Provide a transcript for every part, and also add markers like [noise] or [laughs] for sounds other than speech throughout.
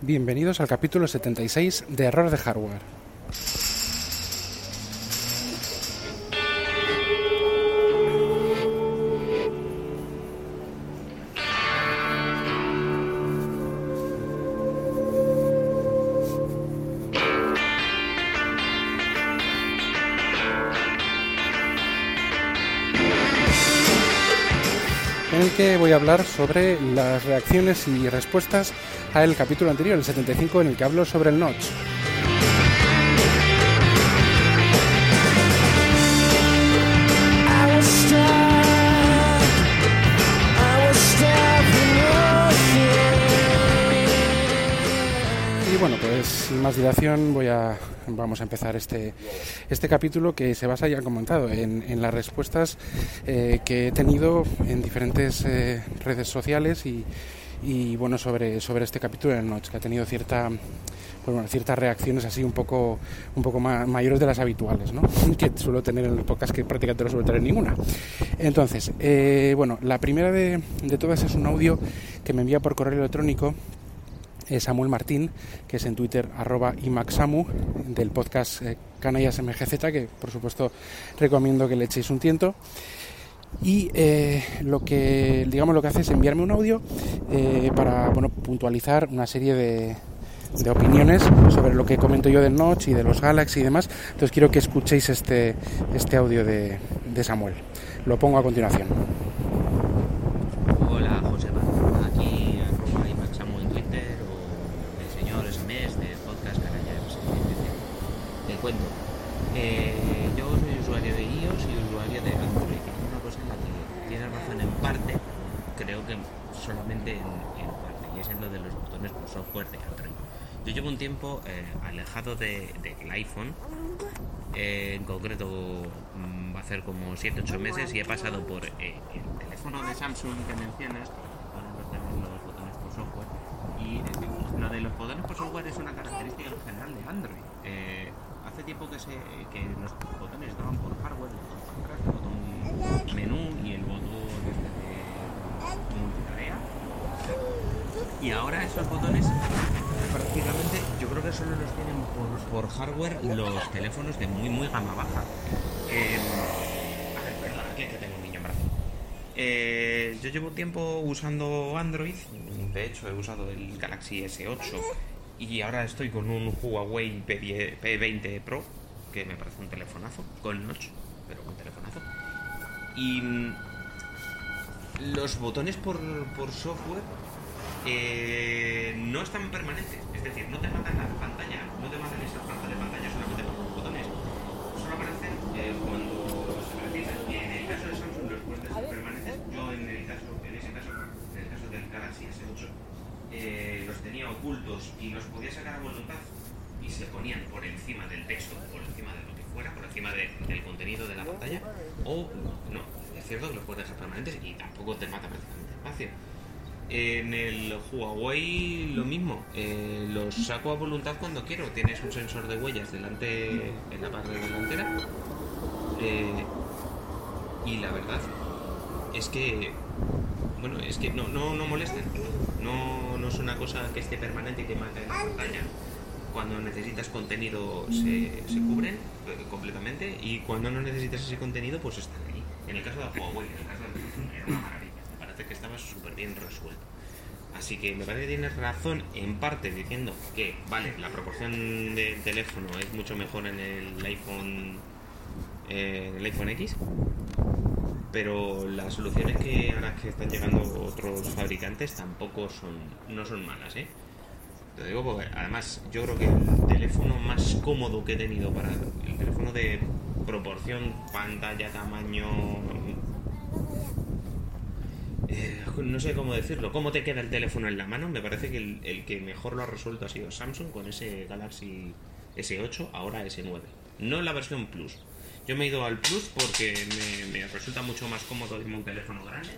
Bienvenidos al capítulo 76 de Error de Hardware. Sobre las reacciones y respuestas al capítulo anterior, el 75, en el que hablo sobre el notch. Sin más dilación voy a, vamos a empezar este, este capítulo que se basa, ya comentado, en, las respuestas eh, que he tenido en diferentes eh, redes sociales y, bueno, sobre, sobre este capítulo del Notch, que ha tenido cierta pues bueno, ciertas reacciones así un poco un poco más, mayores de las habituales, ¿no? [laughs] que suelo tener en el podcast que prácticamente no suelo tener ninguna. Entonces, eh, bueno, la primera de, de todas es un audio que me envía por correo electrónico Samuel Martín, que es en Twitter arroba imaxamu, del podcast eh, Canallas MGZ, que por supuesto recomiendo que le echéis un tiento. Y eh, lo que digamos lo que hace es enviarme un audio eh, para bueno, puntualizar una serie de, de opiniones sobre lo que comento yo del Notch y de los Galaxy y demás. Entonces quiero que escuchéis este, este audio de, de Samuel. Lo pongo a continuación. Hola, José Aquí, arroba imaxamu en Twitter o el señor SMS del podcast Canallas. Te cuento. Eh, yo soy usuario de iOS y usuario de Android. Y una cosa en la que tienes razón en parte, creo que solamente en, en parte, y es en lo de los botones por software de Android. Yo llevo un tiempo eh, alejado de, del iPhone, eh, en concreto mm, va a hacer como 7-8 meses y he pasado por eh, el teléfono de Samsung que mencionas, para no los botones por software, y eh, lo de los botones por software es una característica en general de Android. Eh, hace tiempo que, se, que los botones estaban por hardware, el botón menú y el botón este de multitarea. Y ahora esos botones prácticamente yo creo que solo los tienen por, hardware los teléfonos de muy muy gama baja. Eh, a ver, perdón, que, que tengo un niño en brazos. Eh, yo llevo tiempo usando Android, de hecho he usado el Galaxy S8 y ahora estoy con un Huawei P10, P20 Pro, que me parece un telefonazo, con notch, pero un telefonazo. Y mm, los botones por, por software eh, no están permanentes, es decir, no te matan la pantalla, no te matan esa parte de pantalla solamente por los botones, solo aparecen eh, cuando se precisan. En el caso de Samsung los ser permanentes. Yo en el caso, en ese caso, en el caso del Galaxy S8, eh, los tenía ocultos y los podía sacar a voluntad y se ponían por encima del texto, por encima de lo que fuera, por encima de, del contenido de la pantalla, o no, es cierto que los puedes dejar permanentes y tampoco te mata prácticamente espacio. En el Huawei lo mismo, eh, los saco a voluntad cuando quiero. Tienes un sensor de huellas delante en la parte delantera. Eh, y la verdad es que, bueno, es que no, no, no molesten. No, no es una cosa que esté permanente y que mate la pantalla. Cuando necesitas contenido se, se cubren eh, completamente y cuando no necesitas ese contenido pues están ahí. En el caso de Huawei, en el caso de Samsung era una maravilla que estaba súper bien resuelto. Así que me parece que tienes razón en parte diciendo que, vale, la proporción del teléfono es mucho mejor en el iPhone, eh, el iPhone X, pero las soluciones que ahora que están llegando otros fabricantes tampoco son, no son malas, ¿eh? Te digo porque además yo creo que el teléfono más cómodo que he tenido para el teléfono de proporción, pantalla, tamaño, eh, no sé cómo decirlo, cómo te queda el teléfono en la mano. Me parece que el, que mejor lo ha resuelto ha sido Samsung con ese Galaxy S8, ahora S9. No la versión Plus. Yo me he ido al Plus porque me, resulta mucho más cómodo tener un teléfono grande.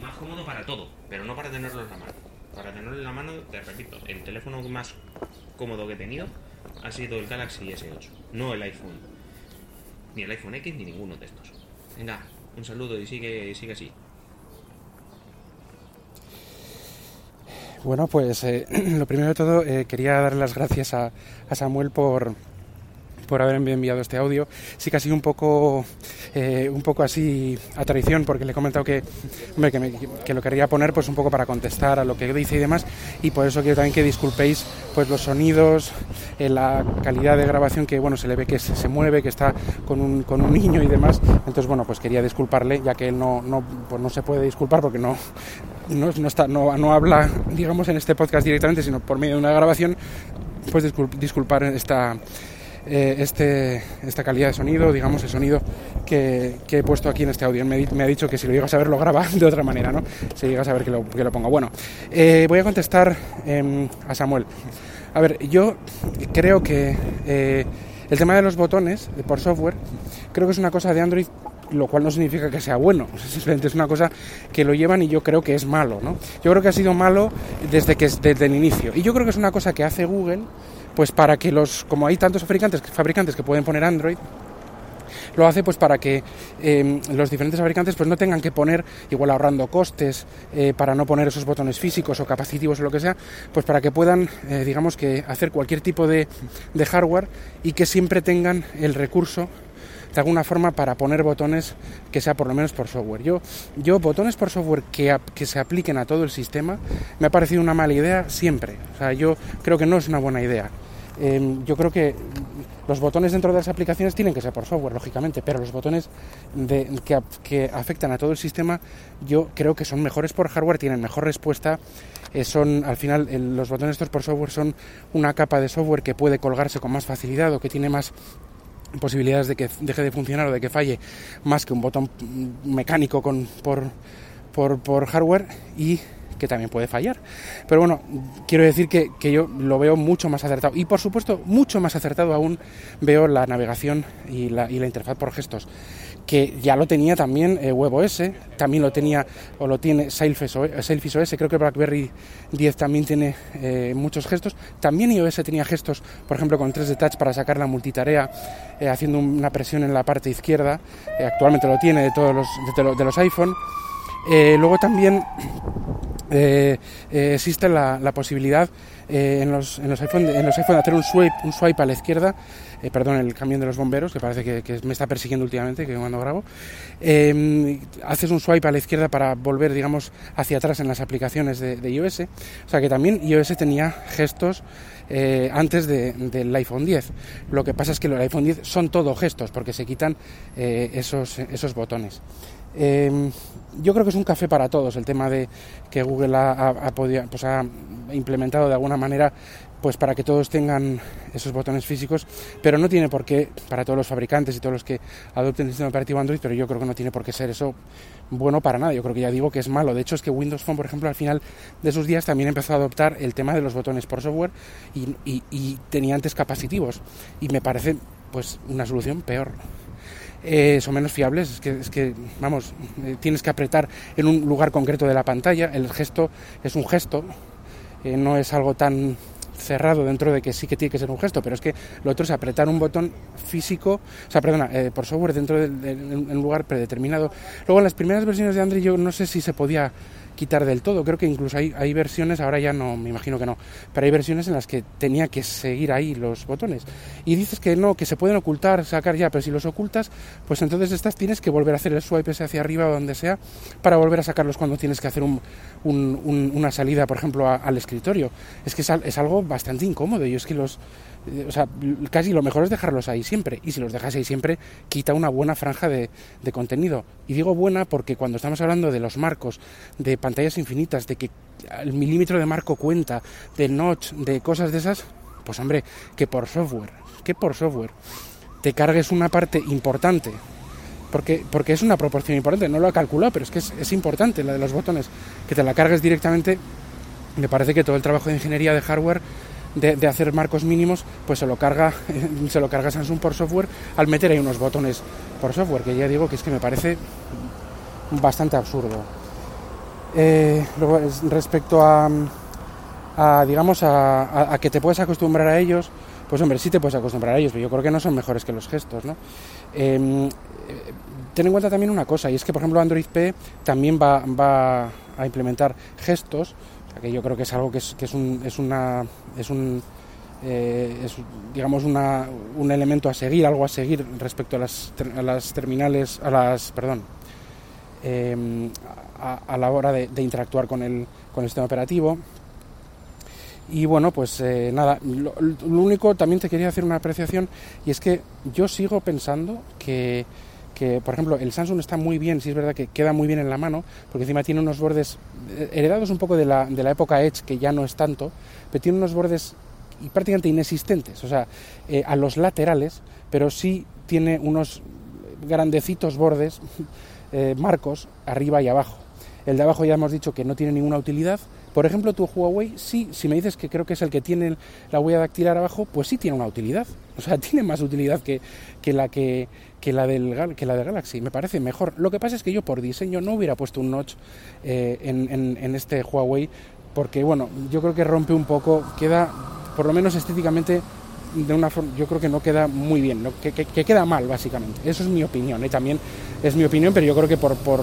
Más cómodo para todo, pero no para tenerlo en la mano. Para tenerlo en la mano, te repito, el teléfono más cómodo que he tenido ha sido el Galaxy S8, no el iPhone. Ni el iPhone X ni ninguno de estos. Venga, un saludo y sigue, sigue así. Bueno, pues eh, [clears throat] lo primero de todo eh, quería dar las gracias a, a Samuel por, por haberme enviado este audio. Sí sido un poco, eh, un poco así a traición, porque le he comentado que, que, lo quería poner pues un poco para contestar a lo que dice y demás, y por eso quiero también que disculpéis pues los sonidos, eh, la calidad de grabación que bueno se le ve que se, se mueve, que está con un, con un niño y demás. Entonces bueno pues quería disculparle, ya que él no, no, pues no se puede disculpar porque no, no, no está, no, no habla, digamos, en este podcast directamente, sino por medio de una grabación, pues discul- disculpar esta, eh, este, esta calidad de sonido, digamos, el sonido que, que he puesto aquí en este audio. Me, me ha dicho que si lo llegas a ver lo graba [laughs] de otra manera, ¿no? Si llegas a ver que lo, que lo ponga. Bueno, eh, voy a contestar em, a Samuel. A ver, yo creo que eh, el tema de los botones eh, por software, creo que es una cosa de Android lo cual no significa que sea bueno, [laughs] simplemente es una cosa que lo llevan y yo creo que es malo, ¿no? Yo creo que ha sido malo desde que desde el inicio y yo creo que es una cosa que hace Google pues para que los como hay tantos fabricantes fabricantes que pueden poner Android lo hace pues para que eh, los diferentes fabricantes pues no tengan que poner igual ahorrando costes eh, para no poner esos botones físicos o capacitivos o lo que sea pues para que puedan eh, digamos que hacer cualquier tipo de hardware y que siempre tengan el recurso de alguna forma para poner botones que sea por lo menos por software. Yo, yo botones por software que, que se apliquen a todo el sistema me ha parecido una mala idea siempre. O sea, yo creo que no es una buena idea. Eh, yo creo que los botones dentro de las aplicaciones tienen que ser por software, lógicamente, pero los botones que, que afectan a todo el sistema yo creo que son mejores por hardware, tienen mejor respuesta. eh, son al final los botones estos por software son una capa de software que puede colgarse con más facilidad o que tiene más posibilidades de que deje de funcionar o de que falle más que un botón mecánico con, por, por, por hardware y que también puede fallar. Pero bueno, quiero decir que, que yo lo veo mucho más acertado. Y por supuesto, mucho más acertado aún veo la navegación y la, y la interfaz por gestos. Que ya lo tenía también eh, WebOS, también lo tenía o lo tiene Sailfish OS, Sailfish OS, creo que BlackBerry 10 también tiene eh, muchos gestos. También iOS tenía gestos, por ejemplo, con 3D Touch para sacar la multitarea eh, haciendo una presión en la parte izquierda. Eh, actualmente lo tiene de todos los, de, lo- de los iPhone. Eh, luego también eh, eh, existe la, la posibilidad eh, en, los, en, los iPhone, en los iPhone de hacer un swipe, un swipe a la izquierda, eh, perdón, el camión de los bomberos, que parece que, que me está persiguiendo últimamente, que cuando grabo, eh, haces un swipe a la izquierda para volver, digamos, hacia atrás en las aplicaciones de, de iOS. O sea que también iOS tenía gestos eh, antes de- del iPhone 10. Lo que pasa es que los iPhone 10 son todo gestos, porque se quitan eh, esos, esos botones. Eh, yo creo que es un café para todos el tema de que Google ha, podido- pues ha implementado de alguna manera pues para que todos tengan esos botones físicos, pero no tiene por qué para todos los fabricantes y todos los que adopten el sistema operativo Android, pero yo creo que no tiene por qué ser eso bueno para nada. Yo creo que ya digo que es malo. De hecho, es que Windows Phone, por ejemplo, al final de sus días también empezó a adoptar el tema de los botones por software y, y- y tenía antes capacitivos. Y me parece pues una solución peor eh, son menos fiables. Es que, es que vamos, eh, tienes que apretar en un lugar concreto de la pantalla. El gesto es un gesto, eh, no es algo tan cerrado dentro de que sí que tiene que ser un gesto, pero es que lo otro es apretar un botón físico, o sea, perdona, por software dentro de, de- de un lugar predeterminado. Luego en las primeras versiones de Android yo no sé si se podía quitar del todo, creo que incluso hay, hay versiones, ahora ya no, me imagino que no, pero hay versiones en las que tenía que seguir ahí los botones. Y dices que no, que se pueden ocultar, sacar ya, pero si los ocultas, pues entonces estas tienes que volver a hacer el swipe hacia arriba o donde sea para volver a sacarlos cuando tienes que hacer un, un- un- una salida, por ejemplo, al escritorio. Es que es, es algo bastante incómodo. Y es que los. O sea, casi lo mejor es dejarlos ahí siempre. Y si los dejas ahí siempre, quita una buena franja de, contenido. Y digo buena porque cuando estamos hablando de los marcos, de pantallas infinitas, de que el milímetro de marco cuenta, de notch, de cosas de esas, pues hombre, que por software, que por software te cargues una parte importante porque, porque es una proporción importante, no lo he calculado, pero es que es importante la de los botones, que te la cargues directamente, me parece que todo el trabajo de ingeniería de hardware, de, hacer marcos mínimos, pues se lo carga [laughs] se lo carga Samsung por software al meter ahí unos botones por software, que ya digo que es que me parece bastante absurdo. Eh, respecto a, a, digamos, a, a- a que te puedes acostumbrar a ellos, pues hombre, sí te puedes acostumbrar a ellos, pero yo creo que no son mejores que los gestos, ¿no? Em, eh, ten en cuenta también una cosa, y es que, por ejemplo, Android P también va, va a implementar gestos, que yo creo que es algo que es, que es, un, es una es un eh, digamos una, un elemento a seguir, algo a seguir respecto a las, a las terminales, a las, perdón, eh, a, la hora de, interactuar con el, con el sistema operativo. Y bueno, pues eh, nada, lo, único, también te quería hacer una apreciación, y es que yo sigo pensando que, que, por ejemplo, el Samsung está muy bien, sí es verdad que queda muy bien en la mano, porque encima tiene unos bordes eh, heredados un poco de la, de la época Edge, que ya no es tanto, pero tiene unos bordes prácticamente inexistentes, o sea, eh, a los laterales, pero sí tiene unos grandecitos bordes, [laughs] eh, marcos, arriba y abajo. El de abajo ya hemos dicho que no tiene ninguna utilidad. Por ejemplo, tu Huawei, sí, si me dices que creo que es el que tiene la huella dactilar abajo, pues sí tiene una utilidad. O sea, [laughs] tiene más utilidad que, que la que, que la del que la Galaxy. Me parece mejor. Lo que pasa es que yo por diseño no hubiera puesto un notch eh, en, en, este Huawei porque, bueno, yo creo que rompe un poco, queda por lo menos estéticamente de una forma, yo creo que no queda muy bien, ¿no? que, que, que, queda mal básicamente. Eso es mi opinión, ¿eh? también es mi opinión, pero yo creo que por, por,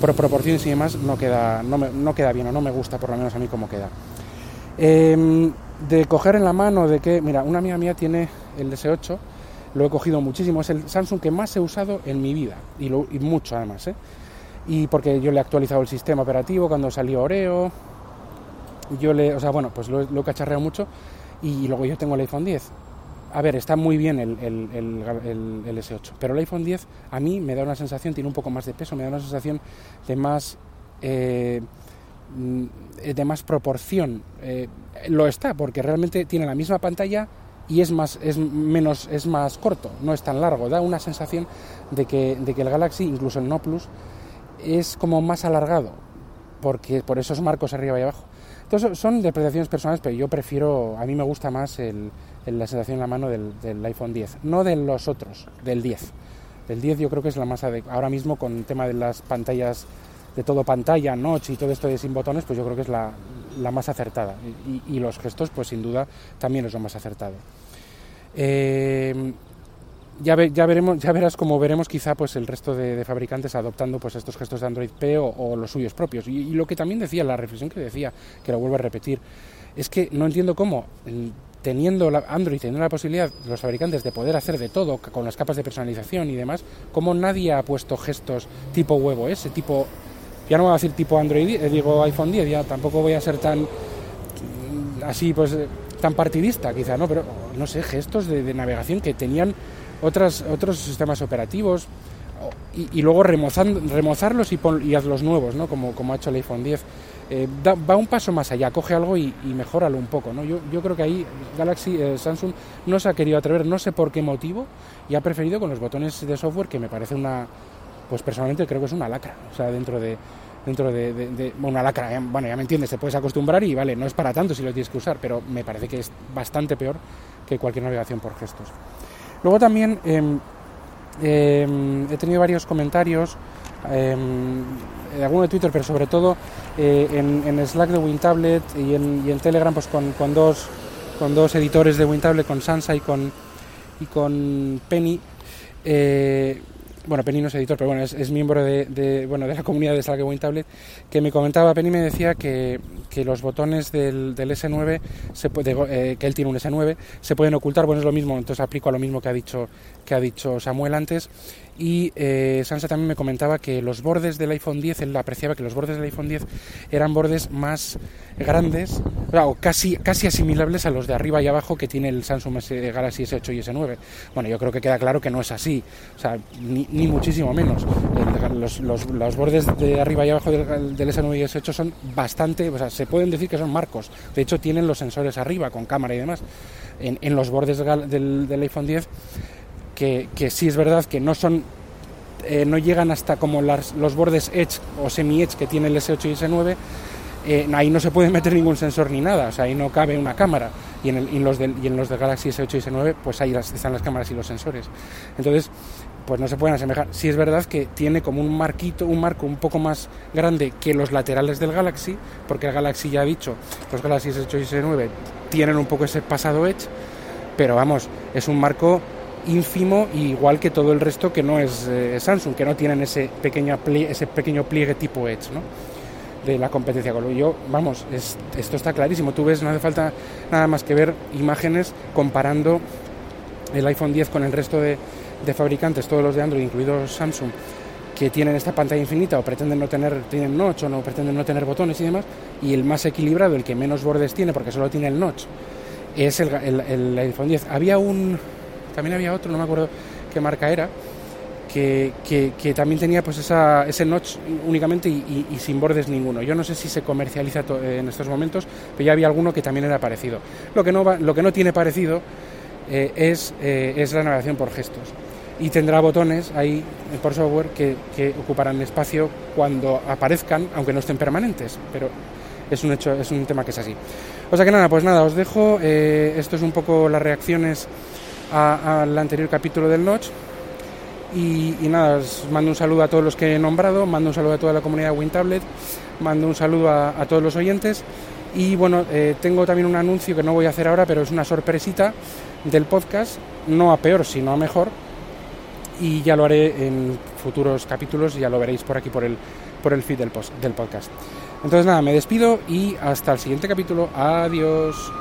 por proporciones y demás no queda, no, me, no queda bien o no me gusta por lo menos a mí como queda. Eh, de coger en la mano, de que, mira, una amiga mía tiene el S8, lo he cogido muchísimo, es el Samsung que más he usado en mi vida, y, lo, y mucho además, ¿eh? y porque yo le he actualizado el sistema operativo cuando salió Oreo, yo le, o sea, bueno, pues lo, he cacharreado mucho, y luego yo tengo el iPhone 10. A ver, está muy bien el, el, el, el, S8, pero el iPhone 10 a mí me da una sensación, tiene un poco más de peso, me da una sensación de más, eh, de más proporción. Eh, lo está, porque realmente tiene la misma pantalla y es más, es menos, es más corto, no es tan largo. Da una sensación de que, de que el Galaxy, incluso el No Plus, es como más alargado, porque por esos marcos arriba y abajo. Entonces son depreciaciones personales, pero yo prefiero, a mí me gusta más el, el, la sensación en la mano del, iPhone 10, no de los otros, del 10. Del 10 yo creo que es la más adecuada. Ahora mismo con el tema de las pantallas, de todo pantalla, notch y todo esto de sin botones, pues yo creo que es la, la más acertada. Y, y, los gestos, pues sin duda, también es lo más acertado. Eh, ya, ve, ya, veremos, ya verás como veremos quizá pues el resto de, fabricantes adoptando pues estos gestos de Android P o, los suyos propios. Y, lo que también decía, la reflexión que decía, que lo vuelvo a repetir, es que no entiendo cómo, teniendo la Android, teniendo la posibilidad los fabricantes de poder hacer de todo con las capas de personalización y demás, cómo nadie ha puesto gestos tipo huevo ese, tipo, ya no voy a decir tipo Android, eh, digo iPhone 10, ya tampoco voy a ser tan así pues tan partidista quizá, ¿no? Pero no sé, gestos de navegación que tenían otras, otros sistemas operativos y, y luego remozando, remozarlos y, pon, y hazlos nuevos, ¿no? como, como ha hecho el iPhone 10. Eh, da, va un paso más allá, coge algo y, y mejóralo un poco. ¿no? Yo, yo, creo que ahí Galaxy, eh, Samsung no se ha querido atrever, no sé por qué motivo, y ha preferido con los botones de software que me parece una, pues personalmente creo que es una lacra, o sea, dentro de, dentro de, una lacra, bueno, ya me entiendes, te puedes acostumbrar y vale, no es para tanto si lo tienes que usar, pero me parece que es bastante peor que cualquier navegación por gestos. Luego también eh, eh, he tenido varios comentarios, eh, alguno de Twitter, pero sobre todo eh, en, en, Slack de WinTablet y en, y en Telegram pues con, con, dos, con dos editores de WinTablet, con Sansa y con, y con Penny. Eh, bueno, Penny no es editor, pero bueno, es, miembro de, bueno, de la comunidad de Slack de WinTablet, que me comentaba, Penny me decía que, que los botones del, del S9, se puede, eh, que él tiene un S9, se pueden ocultar, bueno, es lo mismo, entonces aplico a lo mismo que ha dicho, que ha dicho Samuel antes, y eh, Sansa también me comentaba que los bordes del iPhone 10, él apreciaba que los bordes del iPhone 10 eran bordes más grandes, o casi, casi asimilables a los de arriba y abajo que tiene el Samsung S, Galaxy S8 y S9. Bueno, yo creo que queda claro que no es así, o sea, ni, ni muchísimo menos. Los, los, los, bordes de arriba y abajo del, del, S9 y S8 son bastante, o sea, se pueden decir que son marcos. De hecho, tienen los sensores arriba con cámara y demás. En, los bordes del, del iPhone 10 que, que sí es verdad que no son eh, no llegan hasta como las, los bordes Edge o semi-Edge que tiene el S8 y S9, eh, ahí no se puede meter ningún sensor ni nada, o sea, ahí no cabe una cámara. Y en, el, y los, del, y en los de Galaxy S8 y S9, pues ahí las, están las cámaras y los sensores. Entonces, pues no se pueden asemejar. Sí es verdad que tiene como un marquito, un marco un poco más grande que los laterales del Galaxy, porque el Galaxy ya ha dicho, los Galaxy S8 y S9 tienen un poco ese pasado Edge, pero vamos, es un marco ínfimo igual que todo el resto que no es eh, Samsung, que no tienen ese, pequeño pliegue, ese pequeño pliegue tipo Edge, de la competencia con yo vamos es, esto está clarísimo tú ves no hace falta nada más que ver imágenes comparando el iPhone 10 con el resto de, de fabricantes todos los de Android incluidos Samsung que tienen esta pantalla infinita o pretenden no tener tienen notch o no pretenden no tener botones y demás y el más equilibrado el que menos bordes tiene porque solo tiene el notch es el, el, el iPhone 10 había un también había otro no me acuerdo qué marca era que, que, también tenía pues esa, ese notch únicamente y, sin bordes ninguno. Yo no sé si se comercializa en estos momentos, pero ya había alguno que también era parecido. Lo que no, va, lo que no tiene parecido eh, es, eh, es la navegación por gestos. Y tendrá botones ahí por software que, ocuparán espacio cuando aparezcan, aunque no estén permanentes. Pero es un hecho, es un tema que es así. O sea que nada, pues nada, os dejo. Eh, esto es un poco las reacciones al anterior capítulo del Notch. Y, y, nada, os mando un saludo a todos los que he nombrado, mando un saludo a toda la comunidad de WinTablet, mando un saludo a, a todos los oyentes y bueno, eh, tengo también un anuncio que no voy a hacer ahora, pero es una sorpresita del podcast, no a peor, sino a mejor, y ya lo haré en futuros capítulos ya lo veréis por aquí por el, por el feed del, post, del podcast. Entonces nada, me despido y hasta el siguiente capítulo. Adiós.